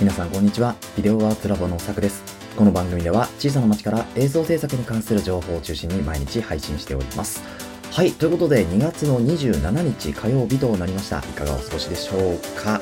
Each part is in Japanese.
皆さんこんにちは。ビデオアーツラボのさくです。この番組では小さな町から映像制作に関する情報を中心に毎日配信しております。はい、ということで2月の27日火曜日となりました。いかがお過ごしでしょうか？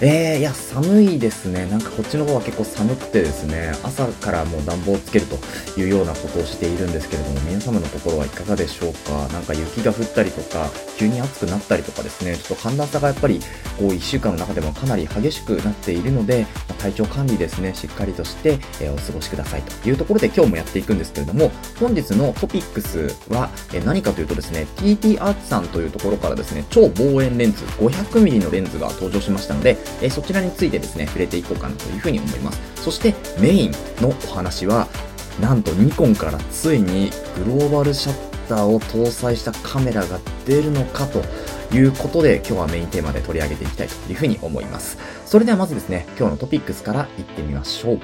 えー、いや、寒いですね。なんかこっちの方は結構寒くてですね、朝からもう暖房をつけるというようなことをしているんですけれども、皆様のところはいかがでしょうか？なんか雪が降ったりとか、急に暑くなったりとかですね、ちょっと寒暖差がやっぱり、こう1週間の中でもかなり激しくなっているので、ま体調管理ですね、しっかりとして、え、お過ごしくださいというところで今日もやっていくんですけれども、本日のトピックスは、え何かというとですね、TT アーツさんというところからですね、超望遠レンズ 500mm のレンズが登場しましたので、えそちらについてですね、触れていこうかなというふうに思います。そしてメインのお話は、なんとニコンからついにグローバルシャッターを搭載したカメラが出るのかということで、今日はメインテーマで取り上げていきたいというふうに思います。それではまずですね、今日のトピックスからいってみましょう。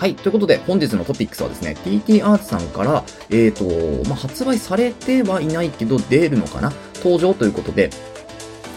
はい。ということで、本日のトピックスはですね、TT アーツさんから、えっ、ー、と、まあ、発売されてはいないけど、出るのかな登場ということで、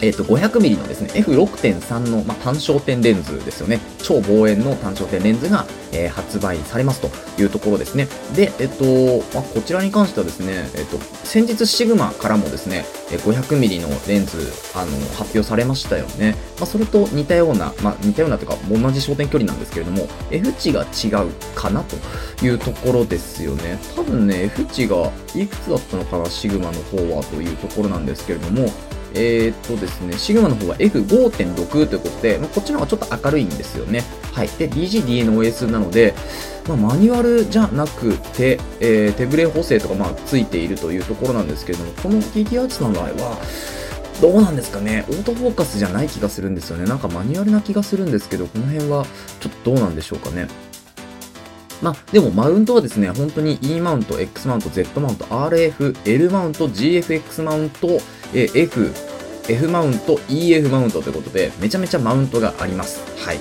えっ、ー、と、500mm のですね、F6.3 の、まあ、単焦点レンズですよね。超望遠の単焦点レンズが、えー、発売されますというところですね。で、えっ、ー、と、まあ、こちらに関してはですね、えっ、と、先日シグマからもですね、500mm のレンズ、あの、発表されましたよね。まあ、それと似たような、まあ、似たようなというか、同じ焦点距離なんですけれども、F 値が違うかなというところですよね。多分ね、F 値がいくつだったのかな、シグマの方はというところなんですけれども、えー、っとですね、シグマの方は F5.6 ということで、ま、こっちの方がちょっと明るいんですよね。はい。で、DGDNOS なので、まあ、マニュアルじゃなくて、えー、手ブレ補正とか、まあ、ついているというところなんですけれども、この TTR の場合は、どうなんですかね？オートフォーカスじゃない気がするんですよね。なんかマニュアルな気がするんですけど、この辺はちょっとどうなんでしょうかね？まあ、でもマウントはですね、本当に E マウント、X マウント、Z マウント、RF、L マウント、GFX マウント、え F、F マウント、EF マウントということで、めちゃめちゃマウントがあります。はい。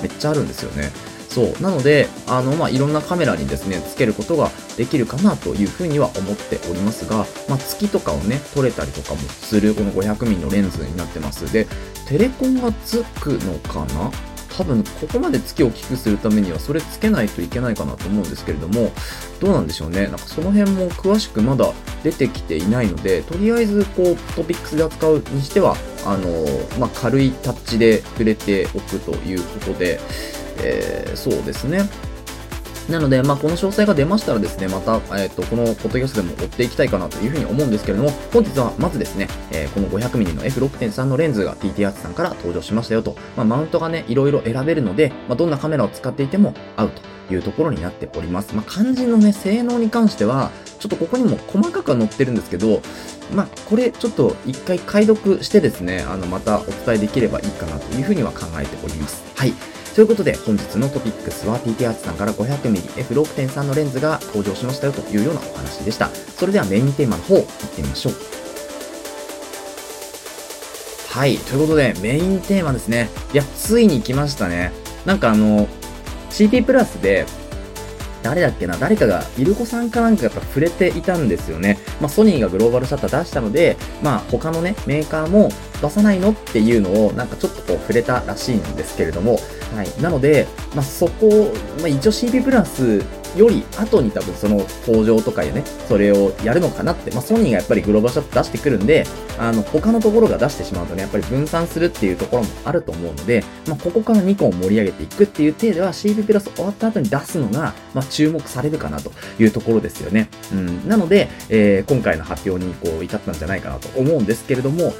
めっちゃあるんですよね。そう。なので、あの、まあ、いろんなカメラにですね、つけることができるかなというふうには思っておりますが、まあ、月とかをね、撮れたりとかもする、この 500mm のレンズになってます。で、テレコンがつくのかな？多分ここまで月を大きくするためにはそれつけないといけないかなと思うんですけれどもどうなんでしょうね。なんかその辺も詳しくまだ出てきていないのでとりあえずこうトピックスで扱うにしてはあのまあ、軽いタッチで触れておくということで、えー、そうですね。なので、まあ、この詳細が出ましたらですね、また、えっ、ー、と、このポッドキャストでも追っていきたいかなというふうに思うんですけれども、本日はまずですね、えー、この 500mm の F6.3 のレンズが TT アーツさんから登場しましたよと、まあ、マウントがね、いろいろ選べるので、まあ、どんなカメラを使っていても合うというところになっております。まあ、肝心のね、性能に関しては、ちょっとここにも細かくは載ってるんですけど、まあ、これちょっと一回解読してですね、あの、またお伝えできればいいかなというふうには考えております。はい。ということで、本日のトピックスは TT アーツさんから 500mmF6.3 のレンズが登場しましたよというようなお話でした。それではメインテーマの方、行ってみましょう。はい。ということで、メインテーマですね。いや、ついに来ましたね。なんかあの、CP プラスで、誰だっけな誰かが、イルコさんかなんかやっぱ触れていたんですよね。まあ、ソニーがグローバルシャッター出したので、まあ、他のね、メーカーも出さないのっていうのを、なんかちょっとこう触れたらしいんですけれども、はい。なので、まあ、そこを、まあ、一応 CP プラスより後に多分その登場とかでね、それをやるのかなって、まあ、ソニーがやっぱりグローバルシャット出してくるんで、あの、他のところが出してしまうとね、やっぱり分散するっていうところもあると思うので、まあ、ここからニコンを盛り上げていくっていう体では CP プラス終わった後に出すのが、まあ、注目されるかなというところですよね。うん。なので、えー、今回の発表にこう至ったんじゃないかなと思うんですけれども、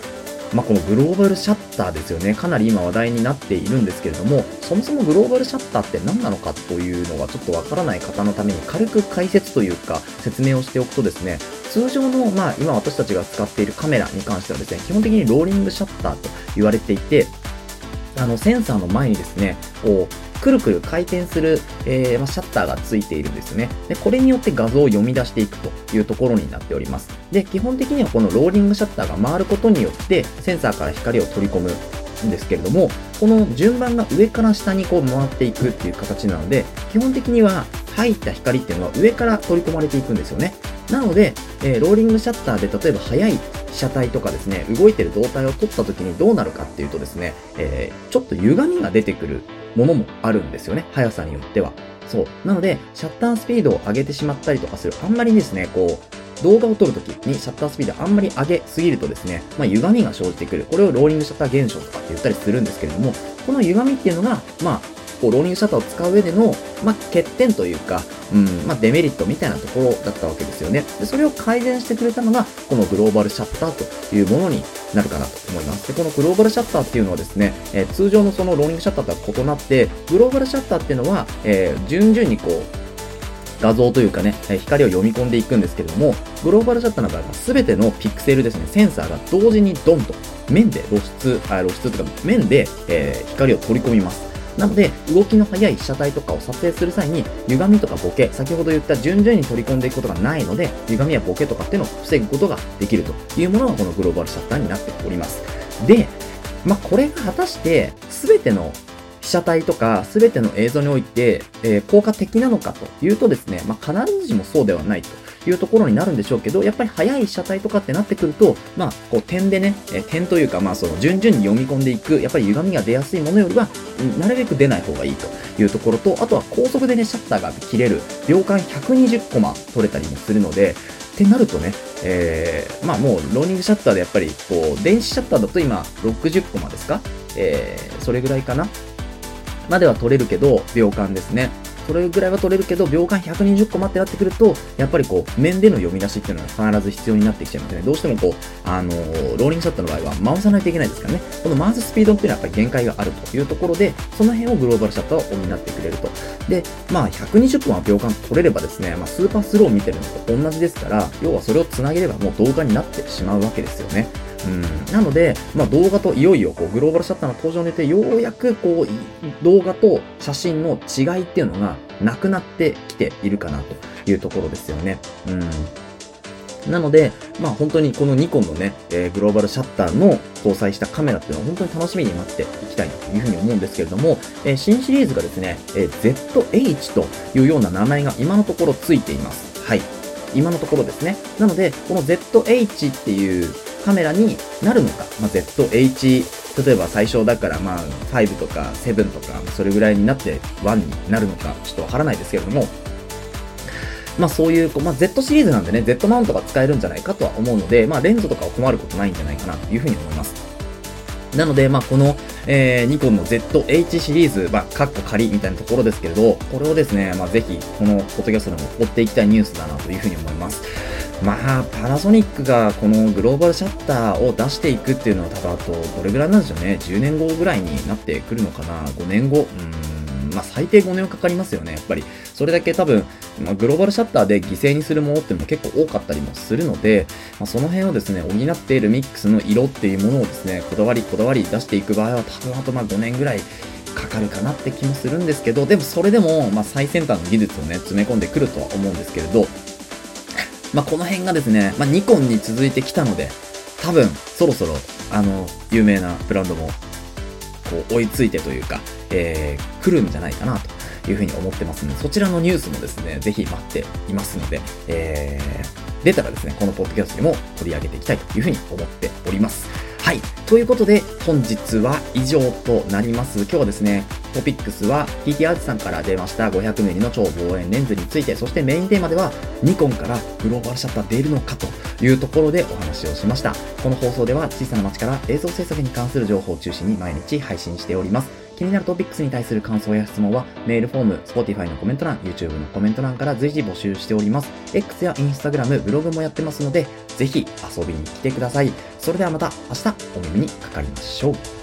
まあ、このグローバルシャッターですよね。かなり今話題になっているんですけれども、そもそもグローバルシャッターって何なのかというのがちょっとわからない方のために軽く解説というか説明をしておくとですね、通常の、まあ、今私たちが使っているカメラに関してはですね、基本的にローリングシャッターと言われていて、あの、センサーの前にですね、こう、くるくる回転する、えー、まあ、シャッターがついているんですよね。で、これによって画像を読み出していくというところになっております。で、基本的にはこのローリングシャッターが回ることによって、センサーから光を取り込むんですけれども、この順番が上から下にこう回っていくっていう形なので、基本的には入った光っていうのは上から取り込まれていくんですよね。なので、えー、ローリングシャッターで例えば速い被写体とかですね、動いてる胴体を撮った時にどうなるかっていうとですね、えー、ちょっと歪みが出てくるものもあるんですよね、速さによっては。そう。なので、シャッタースピードを上げてしまったりとかする、あんまりですね、こう、動画を撮るときにシャッタースピードあんまり上げすぎるとですね、まあ、歪みが生じてくる。これをローリングシャッター現象とかって言ったりするんですけれども、この歪みっていうのが、まあ、こうローリングシャッターを使う上での、まあ、欠点というか、うん、まあ、デメリットみたいなところだったわけですよね。で、それを改善してくれたのが、このグローバルシャッターというものになるかなと思います。で、このグローバルシャッターっていうのはですね、えー、通常のそのローリングシャッターとは異なって、グローバルシャッターっていうのは、えー、順々にこう、画像というかね、光を読み込んでいくんですけれども、グローバルシャッターの場合は全てのピクセルですね、センサーが同時にドンと面で露出、あ露出というか面で、えー、光を取り込みます。なので、動きの速い被写体とかを撮影する際に、歪みとかボケ、先ほど言った順々に取り込んでいくことがないので、歪みやボケとかっていうのを防ぐことができるというものがこのグローバルシャッターになっております。で、まあ、これが果たして、全ての被写体とか全ての映像において、えー、効果的なのかというとですね、まあ、必ずしもそうではないというところになるんでしょうけど、やっぱり速い被写体とかってなってくると、まあ、こう点でね、え、点というか、まあ、その順々に読み込んでいく、やっぱり歪みが出やすいものよりは、なるべく出ない方がいいというところと、あとは高速でね、シャッターが切れる、秒間120コマ取れたりもするので、ってなるとね、えー、まあもうローニングシャッターでやっぱりこう電子シャッターだと今60コマですか？えー、それぐらいかな？までは取れるけど、秒間ですね。それぐらいは取れるけど、秒間120個待ってなってくると、やっぱりこう、面での読み出しっていうのが必ず必要になってきちゃいますね。どうしてもこう、あのー、ローリングシャッターの場合は回さないといけないですからね。この回すスピードっていうのはやっぱり限界があるというところで、その辺をグローバルシャッターは補ってくれると。で、まあ、120個は秒間取れればですね、まあ、スーパースローを見てるのと同じですから、要はそれを繋げればもう動画になってしまうわけですよね。うん、なので、まあ、動画といよいよこうグローバルシャッターの登場によってようやくこう動画と写真の違いっていうのがなくなってきているかなというところですよね。うんなので、まあ本当にこのニコンのね、えー、グローバルシャッターの搭載したカメラっていうのは本当に楽しみに待っていきたいというふうに思うんですけれども、えー、新シリーズがですね、えー、ZH というような名前が今のところついています。はい。今のところですね。なので、この ZH っていうカメラになるのか、まあ、ZH、例えば最初だからまあ5とか7とか、それぐらいになって1になるのか、ちょっとわからないですけれども、まあそういう、まあ Z シリーズなんでね、Z マウントが使えるんじゃないかとは思うので、まあレンズとかは困ることないんじゃないかなというふうに思います。なので、まあこの、えー、ニコンの ZH シリーズ、まあ、カッコ仮みたいなところですけれど、これをですね、まあぜひ、このポッドキャストでも追っていきたいニュースだなというふうに思います。まあ、パナソニックがこのグローバルシャッターを出していくっていうのは多分あと、どれぐらいなんでしょうね。10年後ぐらいになってくるのかな。5年後。うん、まあ最低5年はかかりますよね。やっぱり。それだけ多分、まあ、グローバルシャッターで犠牲にするものっていうのも結構多かったりもするので、まあ、その辺をですね、補っているミックスの色っていうものをですね、こだわりこだわり出していく場合は多分あとまあ5年ぐらいかかるかなって気もするんですけど、でもそれでも、まあ、最先端の技術をね、詰め込んでくるとは思うんですけれど、まあ、この辺がですね、まあ、ニコンに続いてきたので、多分、そろそろ、あの、有名なブランドも、こう、追いついてというか、えー、来るんじゃないかな、というふうに思ってますので、そちらのニュースもですね、ぜひ待っていますので、えー、出たらですね、このポッドキャストでも取り上げていきたいというふうに思っております。はい。ということで、本日は以上となります。今日はですね、トピックスは TT アーチさんから出ました 500mm の超望遠レンズについて、そしてメインテーマではニコンからグローバルシャッター出るのかというところでお話をしました。この放送では小さな街から映像制作に関する情報を中心に毎日配信しております。気になるトピックスに対する感想や質問は、メールフォーム、Spotify のコメント欄、YouTube のコメント欄から随時募集しております。X や Instagram、ブログもやってますので、ぜひ遊びに来てください。それではまた明日お耳にかかりましょう。